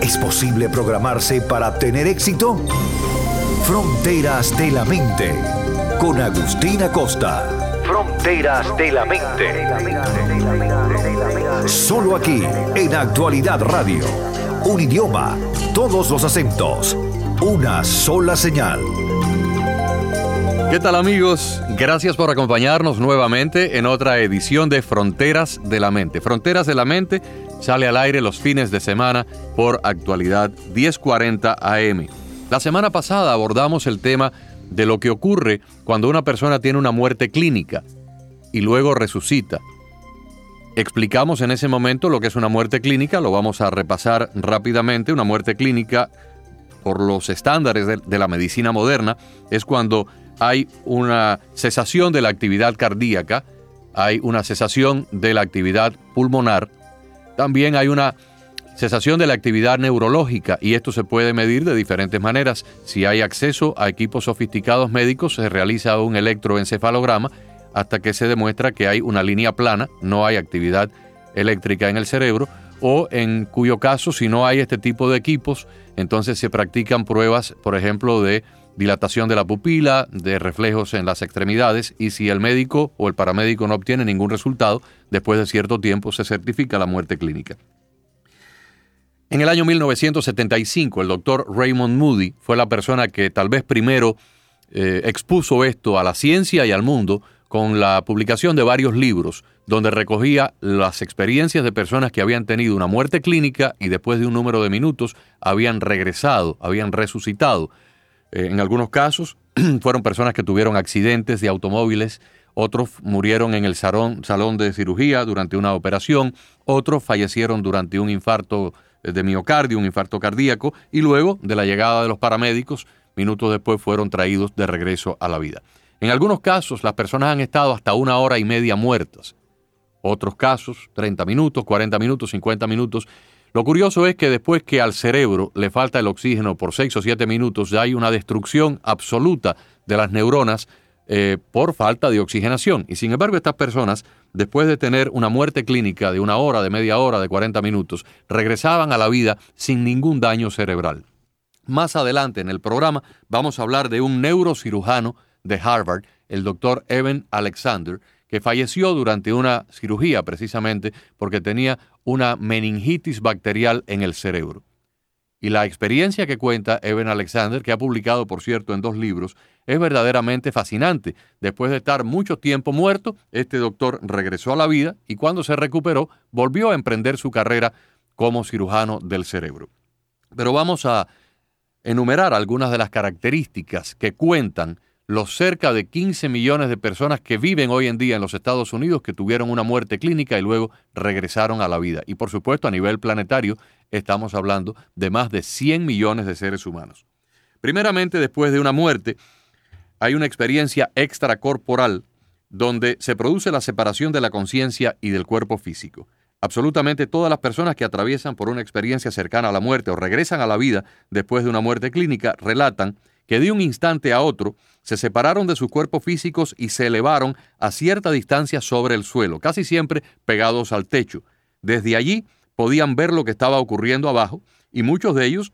¿Es posible programarse para tener éxito? Fronteras de la Mente, con Agustina Costa. Fronteras de la Mente. Solo aquí, en Actualidad Radio. Un idioma, todos los acentos, una sola señal. ¿Qué tal amigos? Gracias por acompañarnos nuevamente en otra edición de Fronteras de la Mente. Fronteras de la Mente sale al aire los fines de semana por actualidad 1040 AM. La semana pasada abordamos el tema de lo que ocurre cuando una persona tiene una muerte clínica y luego resucita. Explicamos en ese momento lo que es una muerte clínica, lo vamos a repasar rápidamente. Una muerte clínica, por los estándares de, la medicina moderna, es cuando hay una cesación de la actividad cardíaca, hay una cesación de la actividad pulmonar, también hay una cesación de la actividad neurológica y esto se puede medir de diferentes maneras. Si hay acceso a equipos sofisticados médicos, se realiza un electroencefalograma hasta que se demuestra que hay una línea plana, no hay actividad eléctrica en el cerebro, o en cuyo caso, si no hay este tipo de equipos, entonces se practican pruebas, por ejemplo, de dilatación de la pupila, de reflejos en las extremidades y si el médico o el paramédico no obtiene ningún resultado, después de cierto tiempo se certifica la muerte clínica. En el año 1975, el doctor Raymond Moody fue la persona que tal vez primero eh, expuso esto a la ciencia y al mundo con la publicación de varios libros donde recogía las experiencias de personas que habían tenido una muerte clínica y después de un número de minutos habían regresado, habían resucitado eh, en algunos casos fueron personas que tuvieron accidentes de automóviles, otros murieron en el salón, salón de cirugía durante una operación, otros fallecieron durante un infarto eh, de miocardio, un infarto cardíaco, y luego de la llegada de los paramédicos, minutos después fueron traídos de regreso a la vida. En algunos casos las personas han estado hasta una hora y media muertas. Otros casos, 30 minutos, 40 minutos, 50 minutos, lo curioso es que después que al cerebro le falta el oxígeno por 6 o 7 minutos, ya hay una destrucción absoluta de las neuronas eh, por falta de oxigenación. Y sin embargo, estas personas, después de tener una muerte clínica de una hora, de media hora, de 40 minutos, regresaban a la vida sin ningún daño cerebral. Más adelante en el programa vamos a hablar de un neurocirujano de Harvard, el doctor Evan Alexander, que falleció durante una cirugía precisamente porque tenía una meningitis bacterial en el cerebro. Y la experiencia que cuenta Evan Alexander, que ha publicado, por cierto, en dos libros, es verdaderamente fascinante. Después de estar mucho tiempo muerto, este doctor regresó a la vida y cuando se recuperó, volvió a emprender su carrera como cirujano del cerebro. Pero vamos a enumerar algunas de las características que cuentan los cerca de 15 millones de personas que viven hoy en día en los Estados Unidos que tuvieron una muerte clínica y luego regresaron a la vida. Y por supuesto a nivel planetario estamos hablando de más de 100 millones de seres humanos. Primeramente, después de una muerte, hay una experiencia extracorporal donde se produce la separación de la conciencia y del cuerpo físico. Absolutamente todas las personas que atraviesan por una experiencia cercana a la muerte o regresan a la vida después de una muerte clínica relatan que de un instante a otro se separaron de sus cuerpos físicos y se elevaron a cierta distancia sobre el suelo, casi siempre pegados al techo. Desde allí podían ver lo que estaba ocurriendo abajo y muchos de ellos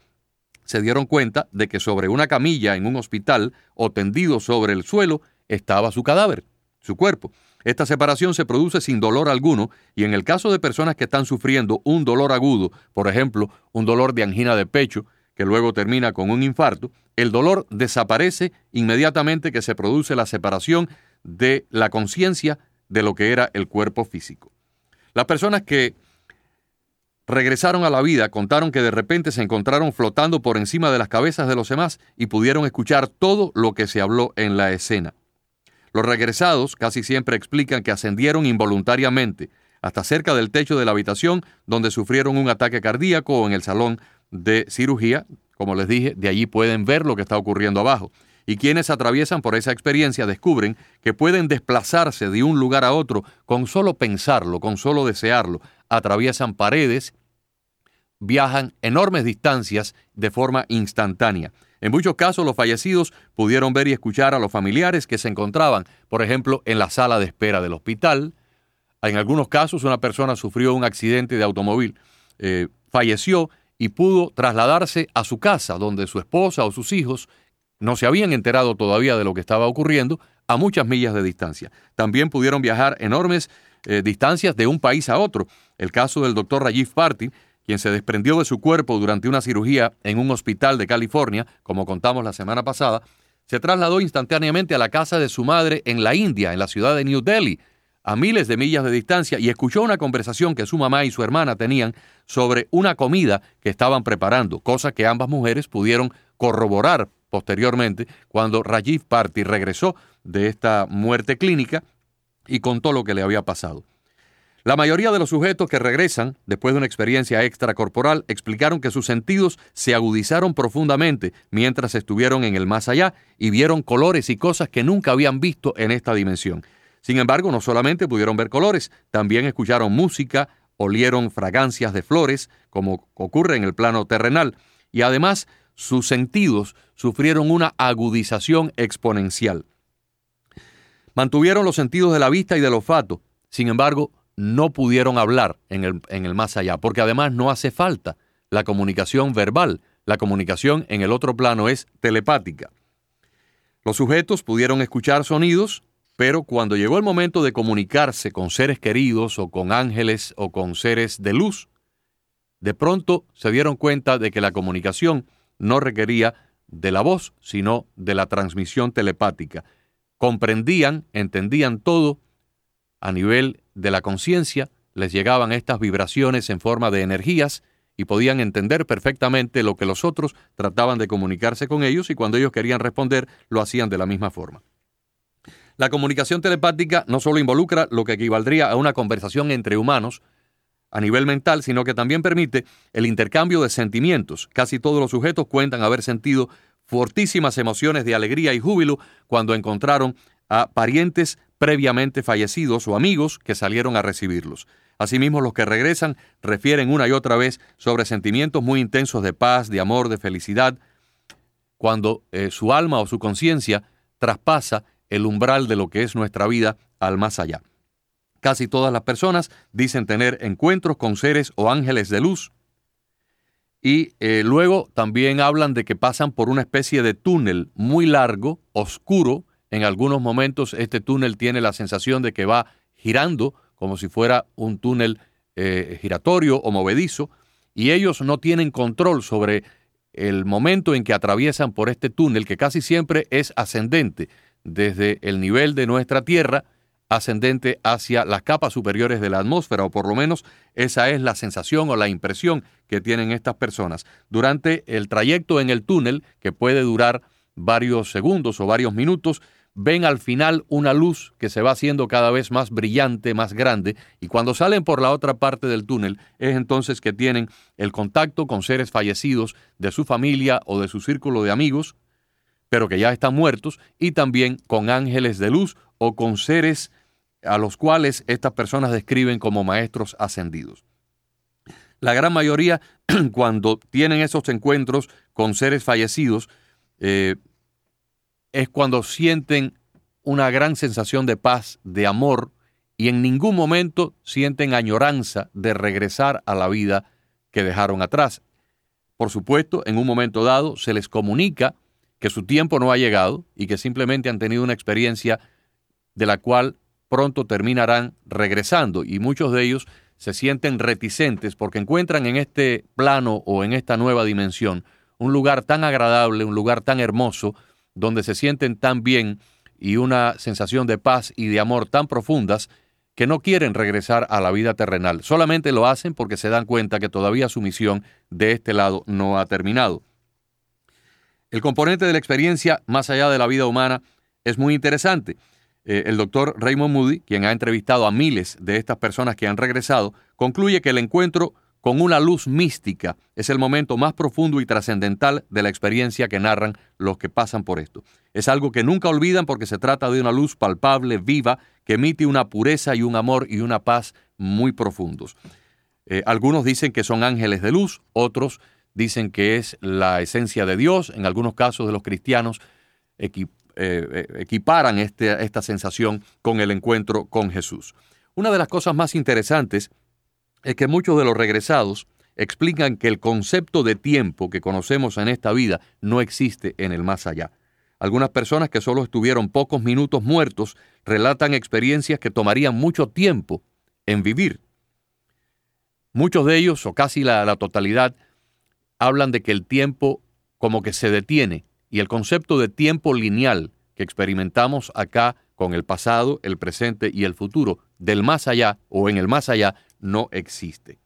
se dieron cuenta de que sobre una camilla en un hospital o tendido sobre el suelo estaba su cadáver, su cuerpo. Esta separación se produce sin dolor alguno y en el caso de personas que están sufriendo un dolor agudo, por ejemplo, un dolor de angina de pecho, que luego termina con un infarto, el dolor desaparece inmediatamente que se produce la separación de la conciencia de lo que era el cuerpo físico. Las personas que regresaron a la vida contaron que de repente se encontraron flotando por encima de las cabezas de los demás y pudieron escuchar todo lo que se habló en la escena. Los regresados casi siempre explican que ascendieron involuntariamente hasta cerca del techo de la habitación donde sufrieron un ataque cardíaco o en el salón de cirugía, como les dije, de allí pueden ver lo que está ocurriendo abajo. Y quienes atraviesan por esa experiencia descubren que pueden desplazarse de un lugar a otro con solo pensarlo, con solo desearlo. Atraviesan paredes, viajan enormes distancias de forma instantánea. En muchos casos los fallecidos pudieron ver y escuchar a los familiares que se encontraban, por ejemplo, en la sala de espera del hospital. En algunos casos una persona sufrió un accidente de automóvil, eh, falleció y pudo trasladarse a su casa, donde su esposa o sus hijos no se habían enterado todavía de lo que estaba ocurriendo a muchas millas de distancia. También pudieron viajar enormes eh, distancias de un país a otro. El caso del doctor Rajiv Party, quien se desprendió de su cuerpo durante una cirugía en un hospital de California, como contamos la semana pasada, se trasladó instantáneamente a la casa de su madre en la India, en la ciudad de New Delhi, a miles de millas de distancia, y escuchó una conversación que su mamá y su hermana tenían sobre una comida que estaban preparando, cosa que ambas mujeres pudieron corroborar posteriormente cuando Rajiv Party regresó de esta muerte clínica y contó lo que le había pasado. La mayoría de los sujetos que regresan después de una experiencia extracorporal explicaron que sus sentidos se agudizaron profundamente mientras estuvieron en el más allá y vieron colores y cosas que nunca habían visto en esta dimensión. Sin embargo, no solamente pudieron ver colores, también escucharon música, olieron fragancias de flores, como ocurre en el plano terrenal, y además sus sentidos sufrieron una agudización exponencial. Mantuvieron los sentidos de la vista y del olfato, sin embargo, no pudieron hablar en el, en el más allá, porque además no hace falta la comunicación verbal. La comunicación en el otro plano es telepática. Los sujetos pudieron escuchar sonidos, pero cuando llegó el momento de comunicarse con seres queridos o con ángeles o con seres de luz, de pronto se dieron cuenta de que la comunicación no requería de la voz, sino de la transmisión telepática. Comprendían, entendían todo a nivel de la conciencia, les llegaban estas vibraciones en forma de energías y podían entender perfectamente lo que los otros trataban de comunicarse con ellos y cuando ellos querían responder lo hacían de la misma forma. La comunicación telepática no solo involucra lo que equivaldría a una conversación entre humanos a nivel mental, sino que también permite el intercambio de sentimientos. Casi todos los sujetos cuentan haber sentido fortísimas emociones de alegría y júbilo cuando encontraron a parientes previamente fallecidos o amigos que salieron a recibirlos. Asimismo, los que regresan refieren una y otra vez sobre sentimientos muy intensos de paz, de amor, de felicidad, cuando eh, su alma o su conciencia traspasa el umbral de lo que es nuestra vida al más allá. Casi todas las personas dicen tener encuentros con seres o ángeles de luz. Y eh, luego también hablan de que pasan por una especie de túnel muy largo, oscuro, en algunos momentos este túnel tiene la sensación de que va girando como si fuera un túnel eh, giratorio o movedizo, y ellos no tienen control sobre el momento en que atraviesan por este túnel, que casi siempre es ascendente, desde el nivel de nuestra Tierra, ascendente hacia las capas superiores de la atmósfera, o por lo menos esa es la sensación o la impresión que tienen estas personas. Durante el trayecto en el túnel, que puede durar varios segundos o varios minutos, ven al final una luz que se va haciendo cada vez más brillante, más grande, y cuando salen por la otra parte del túnel es entonces que tienen el contacto con seres fallecidos de su familia o de su círculo de amigos, pero que ya están muertos, y también con ángeles de luz o con seres a los cuales estas personas describen como maestros ascendidos. La gran mayoría, cuando tienen esos encuentros con seres fallecidos, eh, es cuando sienten una gran sensación de paz, de amor, y en ningún momento sienten añoranza de regresar a la vida que dejaron atrás. Por supuesto, en un momento dado se les comunica que su tiempo no ha llegado y que simplemente han tenido una experiencia de la cual pronto terminarán regresando y muchos de ellos se sienten reticentes porque encuentran en este plano o en esta nueva dimensión un lugar tan agradable, un lugar tan hermoso, donde se sienten tan bien y una sensación de paz y de amor tan profundas que no quieren regresar a la vida terrenal. Solamente lo hacen porque se dan cuenta que todavía su misión de este lado no ha terminado. El componente de la experiencia más allá de la vida humana es muy interesante. Eh, el doctor Raymond Moody, quien ha entrevistado a miles de estas personas que han regresado, concluye que el encuentro con una luz mística. Es el momento más profundo y trascendental de la experiencia que narran los que pasan por esto. Es algo que nunca olvidan porque se trata de una luz palpable, viva, que emite una pureza y un amor y una paz muy profundos. Eh, algunos dicen que son ángeles de luz, otros dicen que es la esencia de Dios. En algunos casos de los cristianos eh, eh, equiparan este, esta sensación con el encuentro con Jesús. Una de las cosas más interesantes es que muchos de los regresados explican que el concepto de tiempo que conocemos en esta vida no existe en el más allá. Algunas personas que solo estuvieron pocos minutos muertos relatan experiencias que tomarían mucho tiempo en vivir. Muchos de ellos, o casi la, la totalidad, hablan de que el tiempo como que se detiene y el concepto de tiempo lineal que experimentamos acá con el pasado, el presente y el futuro del más allá o en el más allá no existe.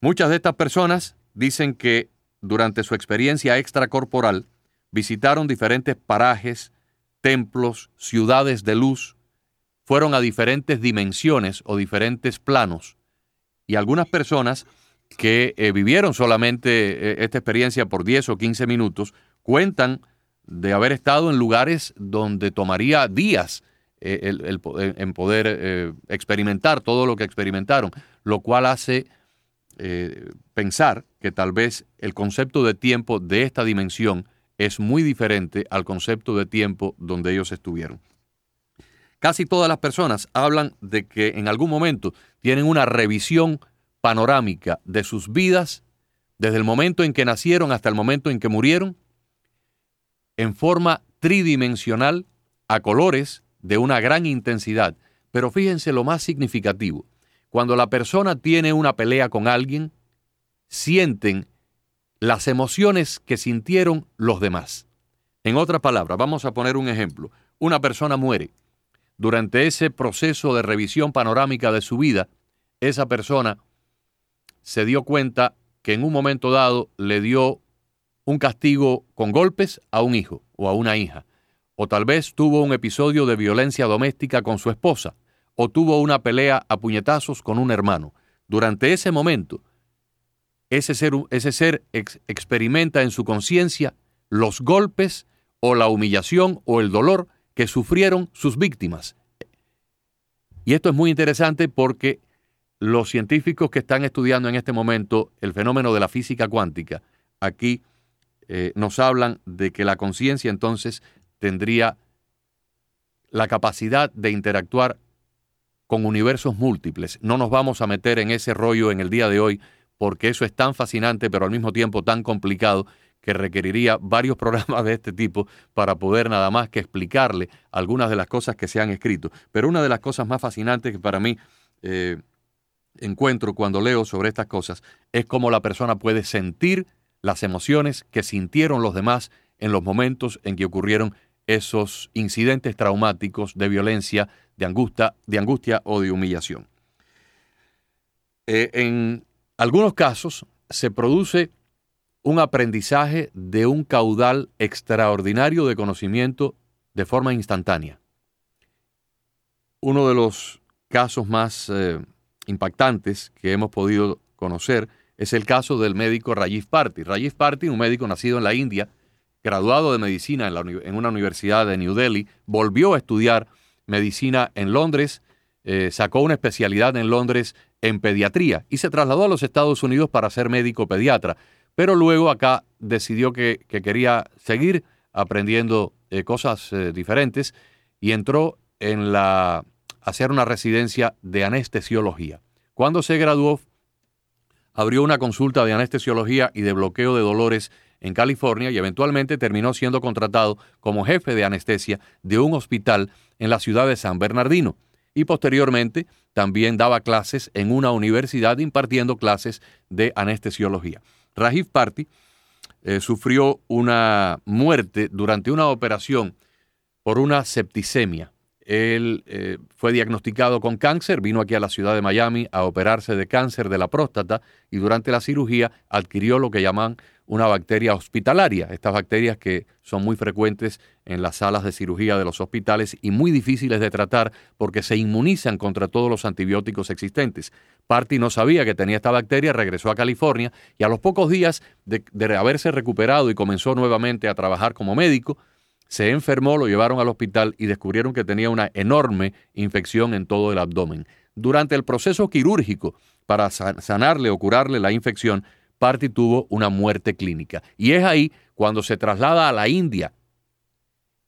Muchas de estas personas dicen que durante su experiencia extracorporal visitaron diferentes parajes, templos, ciudades de luz, fueron a diferentes dimensiones o diferentes planos. Y algunas personas que eh, vivieron solamente eh, esta experiencia por 10 o 15 minutos cuentan de haber estado en lugares donde tomaría días eh, el, en poder experimentar todo lo que experimentaron, lo cual hace pensar que tal vez el concepto de tiempo de esta dimensión es muy diferente al concepto de tiempo donde ellos estuvieron. Casi todas las personas hablan de que en algún momento tienen una revisión panorámica de sus vidas desde el momento en que nacieron hasta el momento en que murieron en forma tridimensional a colores de una gran intensidad. Pero fíjense lo más significativo. Cuando la persona tiene una pelea con alguien, sienten las emociones que sintieron los demás. En otras palabras, vamos a poner un ejemplo. Una persona muere. Durante ese proceso de revisión panorámica de su vida, esa persona se dio cuenta que en un momento dado le dio un castigo con golpes a un hijo o a una hija o tal vez tuvo un episodio de violencia doméstica con su esposa, o tuvo una pelea a puñetazos con un hermano. Durante ese momento, ese ser, experimenta en su conciencia los golpes o la humillación o el dolor que sufrieron sus víctimas. Y esto es muy interesante porque los científicos que están estudiando en este momento el fenómeno de la física cuántica, aquí eh, nos hablan de que la conciencia entonces tendría la capacidad de interactuar con universos múltiples. No nos vamos a meter en ese rollo en el día de hoy porque eso es tan fascinante pero al mismo tiempo tan complicado que requeriría varios programas de este tipo para poder nada más que explicarle algunas de las cosas que se han escrito. Pero una de las cosas más fascinantes que para mí eh, encuentro cuando leo sobre estas cosas es cómo la persona puede sentir las emociones que sintieron los demás en los momentos en que ocurrieron esos incidentes traumáticos de violencia, de angustia, de angustia o de humillación. Eh, en algunos casos se produce un aprendizaje de un caudal extraordinario de conocimiento de forma instantánea. Uno de los casos más eh, impactantes que hemos podido conocer es el caso del médico Rajiv Party. Rajiv Party, un médico nacido en la India, graduado de medicina en, una universidad de New Delhi, volvió a estudiar medicina en Londres, eh, sacó una especialidad en Londres en pediatría y se trasladó a los Estados Unidos para ser médico pediatra, pero luego acá decidió que, quería seguir aprendiendo eh, cosas eh, diferentes y entró en la, hacer una residencia de anestesiología. Cuando se graduó, abrió una consulta de anestesiología y de bloqueo de dolores en California y eventualmente terminó siendo contratado como jefe de anestesia de un hospital en la ciudad de San Bernardino y posteriormente también daba clases en una universidad impartiendo clases de anestesiología. Rajiv Party eh, sufrió una muerte durante una operación por una septicemia. Él eh, fue diagnosticado con cáncer, vino aquí a la ciudad de Miami a operarse de cáncer de la próstata y durante la cirugía adquirió lo que llaman una bacteria hospitalaria, estas bacterias que son muy frecuentes en las salas de cirugía de los hospitales y muy difíciles de tratar porque se inmunizan contra todos los antibióticos existentes. Party no sabía que tenía esta bacteria, regresó a California y a los pocos días de, de haberse recuperado y comenzó nuevamente a trabajar como médico, se enfermó, lo llevaron al hospital y descubrieron que tenía una enorme infección en todo el abdomen. Durante el proceso quirúrgico para sanarle o curarle la infección, Party tuvo una muerte clínica. Y es ahí cuando se traslada a la India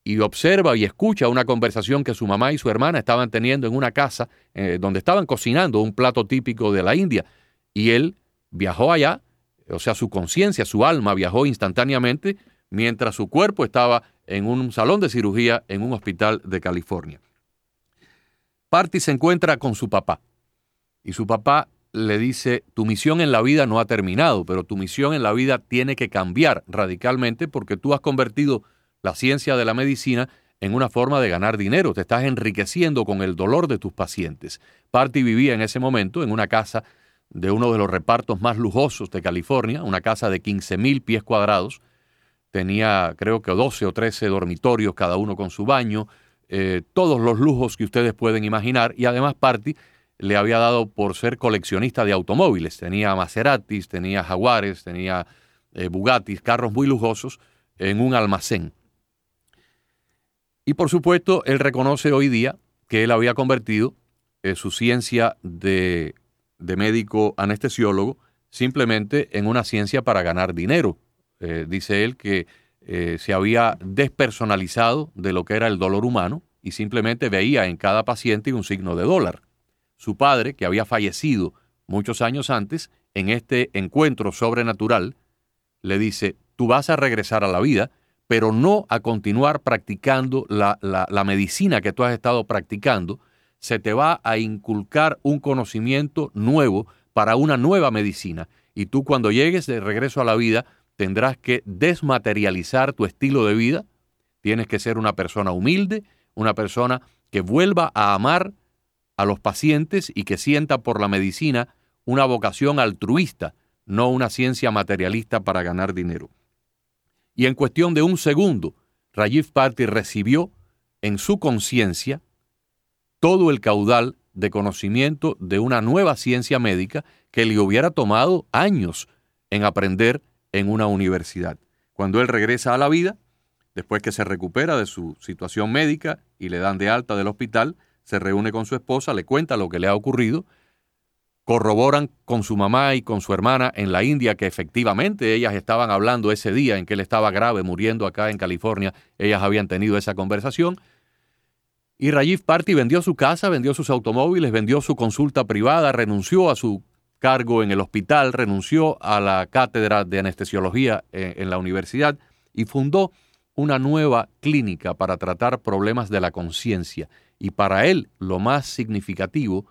y observa y escucha una conversación que su mamá y su hermana estaban teniendo en una casa eh, donde estaban cocinando un plato típico de la India. Y él viajó allá, o sea, su conciencia, su alma viajó instantáneamente mientras su cuerpo estaba en un salón de cirugía en un hospital de California. Party se encuentra con su papá y su papá le dice, tu misión en la vida no ha terminado, pero tu misión en la vida tiene que cambiar radicalmente porque tú has convertido la ciencia de la medicina en una forma de ganar dinero, te estás enriqueciendo con el dolor de tus pacientes. Party vivía en ese momento en una casa de uno de los repartos más lujosos de California, una casa de 15 mil pies cuadrados, tenía creo que 12 o 13 dormitorios, cada uno con su baño, eh, todos los lujos que ustedes pueden imaginar y además Party le había dado por ser coleccionista de automóviles. Tenía Maseratis, tenía Jaguares, tenía eh, Bugattis, carros muy lujosos en un almacén. Y por supuesto, él reconoce hoy día que él había convertido eh, su ciencia de, de médico anestesiólogo simplemente en una ciencia para ganar dinero. Eh, dice él que eh, se había despersonalizado de lo que era el dolor humano y simplemente veía en cada paciente un signo de dólar. Su padre, que había fallecido muchos años antes, en este encuentro sobrenatural, le dice, tú vas a regresar a la vida, pero no a continuar practicando la, la medicina que tú has estado practicando, se te va a inculcar un conocimiento nuevo para una nueva medicina. Y tú cuando llegues de regreso a la vida tendrás que desmaterializar tu estilo de vida, tienes que ser una persona humilde, una persona que vuelva a amar a los pacientes y que sienta por la medicina una vocación altruista, no una ciencia materialista para ganar dinero. Y en cuestión de un segundo, Rajiv Party recibió en su conciencia todo el caudal de conocimiento de una nueva ciencia médica que le hubiera tomado años en aprender en una universidad. Cuando él regresa a la vida, después que se recupera de su situación médica y le dan de alta del hospital, se reúne con su esposa, le cuenta lo que le ha ocurrido, corroboran con su mamá y con su hermana en la India que efectivamente ellas estaban hablando ese día en que él estaba grave, muriendo acá en California, ellas habían tenido esa conversación. Y Rajiv Party vendió su casa, vendió sus automóviles, vendió su consulta privada, renunció a su cargo en el hospital, renunció a la cátedra de anestesiología eh, en, la universidad y fundó una nueva clínica para tratar problemas de la conciencia. Y para él lo más significativo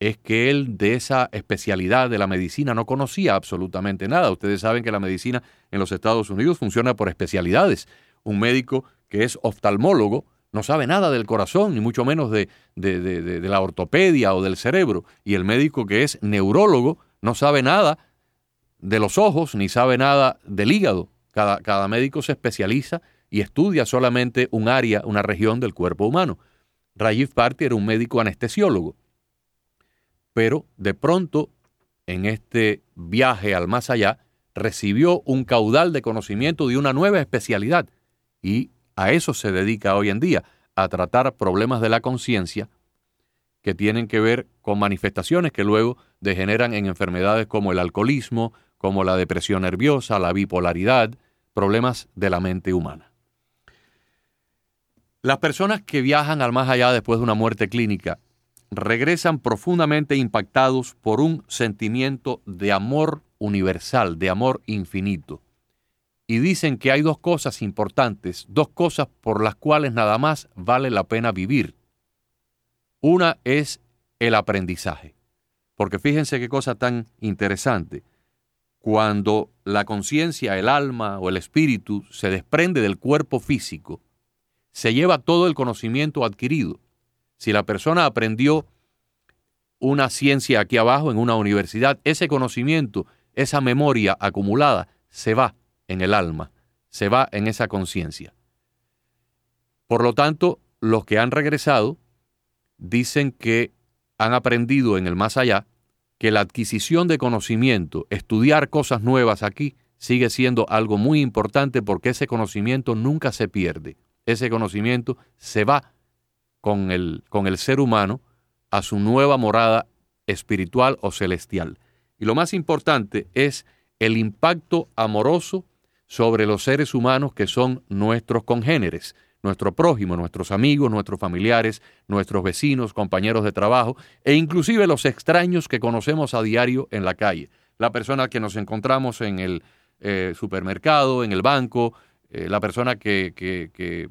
es que él de esa especialidad de la medicina no conocía absolutamente nada. Ustedes saben que la medicina en los Estados Unidos funciona por especialidades. Un médico que es oftalmólogo no sabe nada del corazón, ni mucho menos de, de, la ortopedia o del cerebro. Y el médico que es neurólogo no sabe nada de los ojos, ni sabe nada del hígado. Cada, cada médico se especializa y estudia solamente un área, una región del cuerpo humano. Rajiv Party era un médico anestesiólogo. Pero de pronto, en este viaje al más allá, recibió un caudal de conocimiento de una nueva especialidad y a eso se dedica hoy en día, a tratar problemas de la conciencia que tienen que ver con manifestaciones que luego degeneran en enfermedades como el alcoholismo, como la depresión nerviosa, la bipolaridad, problemas de la mente humana. Las personas que viajan al más allá después de una muerte clínica regresan profundamente impactados por un sentimiento de amor universal, de amor infinito y dicen que hay dos cosas importantes, dos cosas por las cuales nada más vale la pena vivir. Una es el aprendizaje, porque fíjense qué cosa tan interesante. Cuando la conciencia, el alma o el espíritu se desprende del cuerpo físico, se lleva todo el conocimiento adquirido. Si la persona aprendió una ciencia aquí abajo en una universidad, ese conocimiento, esa memoria acumulada, se va en el alma, se va en esa conciencia. Por lo tanto, los que han regresado dicen que han aprendido en el más allá que la adquisición de conocimiento, estudiar cosas nuevas aquí, sigue siendo algo muy importante porque ese conocimiento nunca se pierde. Ese conocimiento se va con el, con el ser humano a su nueva morada espiritual o celestial. Y lo más importante es el impacto amoroso sobre los seres humanos que son nuestros congéneres, nuestro prójimo, nuestros amigos, nuestros familiares, nuestros vecinos, compañeros de trabajo e inclusive los extraños que conocemos a diario en la calle. La persona que nos encontramos en el eh, supermercado, en el banco, eh, la persona que, que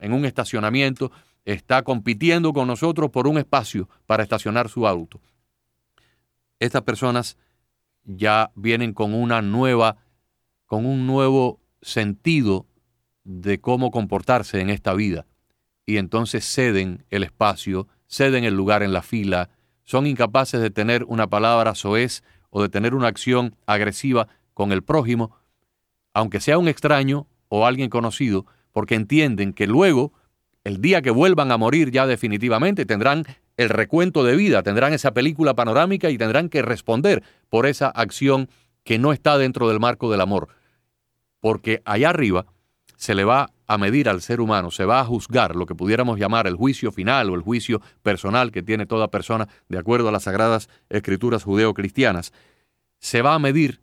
en un estacionamiento está compitiendo con nosotros por un espacio para estacionar su auto. Estas personas ya vienen con una nueva, con un nuevo sentido de cómo comportarse en esta vida. Y entonces ceden el espacio, ceden el lugar en la fila, son incapaces de tener una palabra soez o de tener una acción agresiva con el prójimo, aunque sea un extraño o alguien conocido, porque entienden que luego, el día que vuelvan a morir ya definitivamente, tendrán el recuento de vida, tendrán esa película panorámica y tendrán que responder por esa acción que no está dentro del marco del amor. Porque allá arriba se le va a medir al ser humano, se va a juzgar lo que pudiéramos llamar el juicio final o el juicio personal que tiene toda persona de acuerdo a las sagradas escrituras judeo-cristianas, se va a medir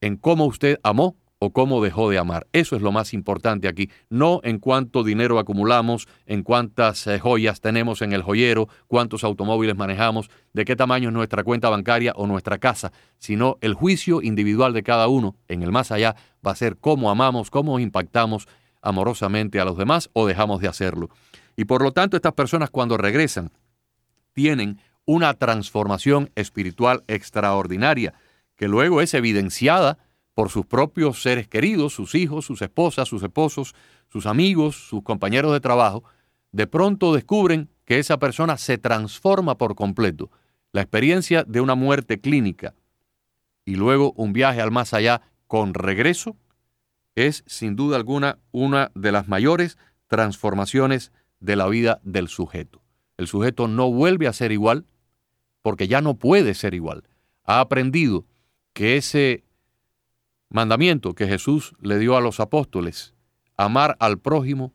en cómo usted amó o cómo dejó de amar. Eso es lo más importante aquí, no en cuánto dinero acumulamos, en cuántas eh, joyas tenemos en el joyero, cuántos automóviles manejamos, de qué tamaño es nuestra cuenta bancaria o nuestra casa, sino el juicio individual de cada uno en el más allá va a ser cómo amamos, cómo impactamos amorosamente a los demás o dejamos de hacerlo. Y por lo tanto estas personas cuando regresan tienen una transformación espiritual extraordinaria que luego es evidenciada por sus propios seres queridos, sus hijos, sus esposas, sus esposos, sus amigos, sus compañeros de trabajo, de pronto descubren que esa persona se transforma por completo. La experiencia de una muerte clínica y luego un viaje al más allá con regreso es sin duda alguna una de las mayores transformaciones de la vida del sujeto. El sujeto no vuelve a ser igual porque ya no puede ser igual. Ha aprendido que ese mandamiento que Jesús le dio a los apóstoles, amar al prójimo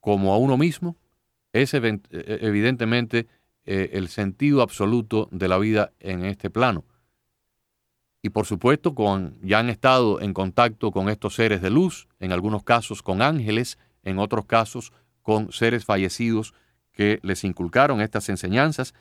como a uno mismo, es e, evidentemente eh, el sentido absoluto de la vida en este plano. Y por supuesto, con, ya han estado en contacto con estos seres de luz, en algunos casos con ángeles, en otros casos con seres fallecidos que les inculcaron estas enseñanzas,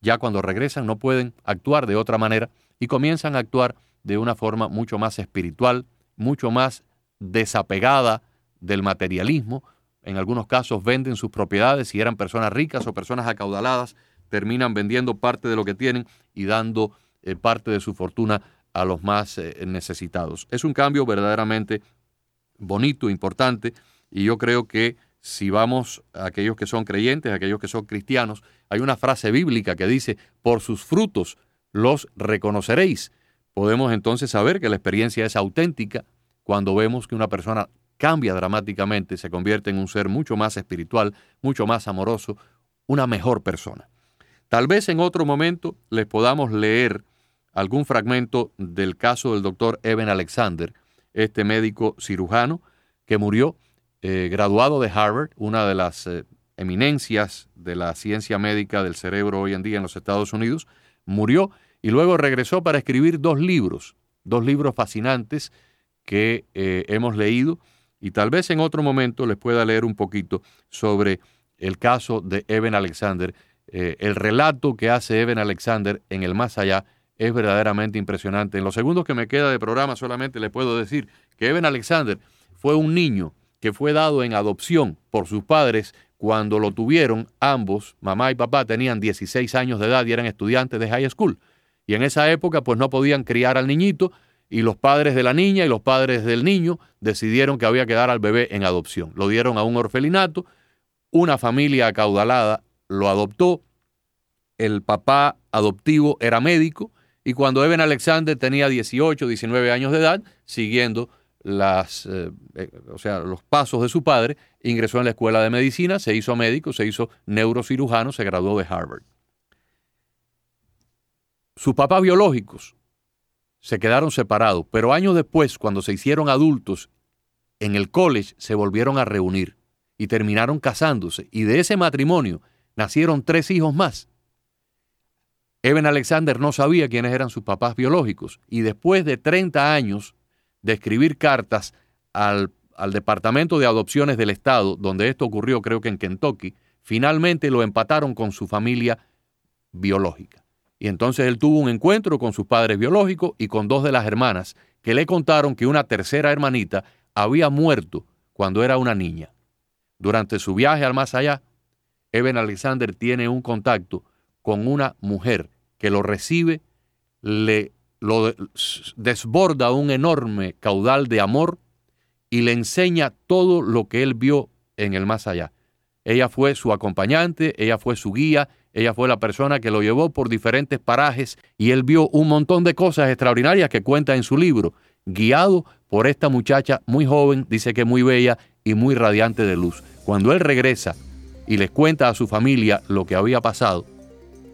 ya cuando regresan no pueden actuar de otra manera y comienzan a actuar de una forma mucho más espiritual, mucho más desapegada del materialismo. En algunos casos venden sus propiedades, si eran personas ricas o personas acaudaladas, terminan vendiendo parte de lo que tienen y dando eh, parte de su fortuna a los más eh, necesitados. Es un cambio verdaderamente bonito, importante, y yo creo que si vamos a aquellos que son creyentes, a aquellos que son cristianos, hay una frase bíblica que dice, por sus frutos los reconoceréis podemos entonces saber que la experiencia es auténtica cuando vemos que una persona cambia dramáticamente, se convierte en un ser mucho más espiritual, mucho más amoroso, una mejor persona. Tal vez en otro momento les podamos leer algún fragmento del caso del doctor Evan Alexander, este médico cirujano que murió eh, graduado de Harvard, una de las eh, eminencias de la ciencia médica del cerebro hoy en día en los Estados Unidos, murió y luego regresó para escribir dos libros, dos libros fascinantes que eh, hemos leído y tal vez en otro momento les pueda leer un poquito sobre el caso de Eben Alexander. Eh, el relato que hace Eben Alexander en el más allá es verdaderamente impresionante. En los segundos que me queda de programa solamente le puedo decir que Eben Alexander fue un niño que fue dado en adopción por sus padres cuando lo tuvieron ambos, mamá y papá tenían 16 años de edad y eran estudiantes de high school. Y en esa época pues no podían criar al niñito y los padres de la niña y los padres del niño decidieron que había que dar al bebé en adopción. Lo dieron a un orfelinato, una familia acaudalada lo adoptó, el papá adoptivo era médico y cuando Eben Alexander tenía 18, 19 años de edad, siguiendo las, eh, eh, o sea, los pasos de su padre, ingresó en la escuela de medicina, se hizo médico, se hizo neurocirujano, se graduó de Harvard. Sus papás biológicos se quedaron separados, pero años después, cuando se hicieron adultos, en el college se volvieron a reunir y terminaron casándose. Y de ese matrimonio nacieron tres hijos más. Eben Alexander no sabía quiénes eran sus papás biológicos y después de 30 años de escribir cartas al, al, Departamento de Adopciones del Estado, donde esto ocurrió creo que en Kentucky, finalmente lo empataron con su familia biológica. Y entonces él tuvo un encuentro con sus padres biológicos y con dos de las hermanas, que le contaron que una tercera hermanita había muerto cuando era una niña. Durante su viaje al más allá, Eben Alexander tiene un contacto con una mujer que lo recibe, le lo desborda un enorme caudal de amor y le enseña todo lo que él vio en el más allá. Ella fue su acompañante, ella fue su guía, ella fue la persona que lo llevó por diferentes parajes y él vio un montón de cosas extraordinarias que cuenta en su libro, guiado por esta muchacha muy joven, dice que muy bella y muy radiante de luz. Cuando él regresa y les cuenta a su familia lo que había pasado,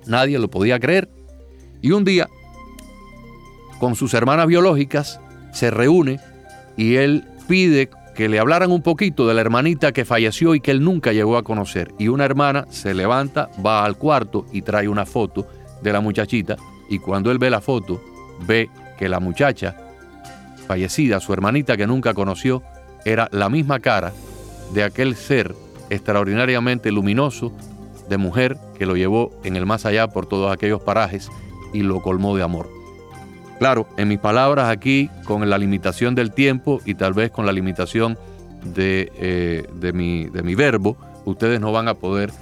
nadie lo podía creer. Y un día con sus hermanas biológicas, se reúne y él pide que le hablaran un poquito de la hermanita que falleció y que él nunca llegó a conocer. Y una hermana se levanta, va al cuarto y trae una foto de la muchachita y cuando él ve la foto, ve que la muchacha fallecida, su hermanita que nunca conoció, era la misma cara de aquel ser extraordinariamente luminoso de mujer que lo llevó en el más allá por todos aquellos parajes y lo colmó de amor. Claro, en mis palabras aquí, con la limitación del tiempo y tal vez con la limitación de, eh, mi, verbo, ustedes no van a poder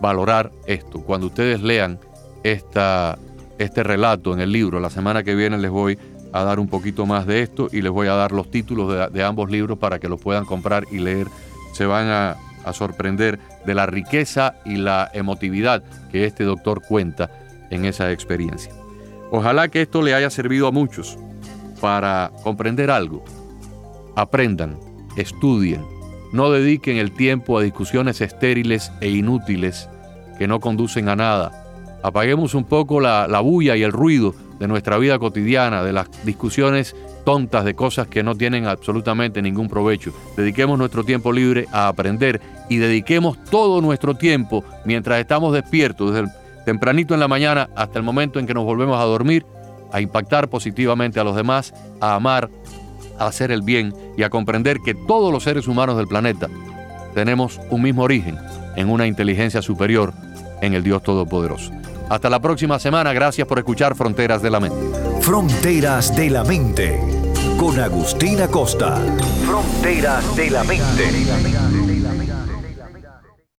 valorar esto. Cuando ustedes lean este relato en el libro, la semana que viene les voy a dar un poquito más de esto y les voy a dar los títulos de, ambos libros para que los puedan comprar y leer. Se van a sorprender de la riqueza y la emotividad que este doctor cuenta en esa experiencia. Ojalá que esto le haya servido a muchos para comprender algo. Aprendan, estudien, no dediquen el tiempo a discusiones estériles e inútiles que no conducen a nada. Apaguemos un poco la, la bulla y el ruido de nuestra vida cotidiana, de las discusiones tontas de cosas que no tienen absolutamente ningún provecho. Dediquemos nuestro tiempo libre a aprender y dediquemos todo nuestro tiempo mientras estamos despiertos, desde el tempranito en la mañana hasta el momento en que nos volvemos a dormir, a impactar positivamente a los demás, a amar, a hacer el bien y a comprender que todos los seres humanos del planeta tenemos un mismo origen en una inteligencia superior en el Dios Todopoderoso. Hasta la próxima semana, gracias por escuchar Fronteras de la Mente. Fronteras de la Mente con Agustina Costa. Fronteras de la Mente.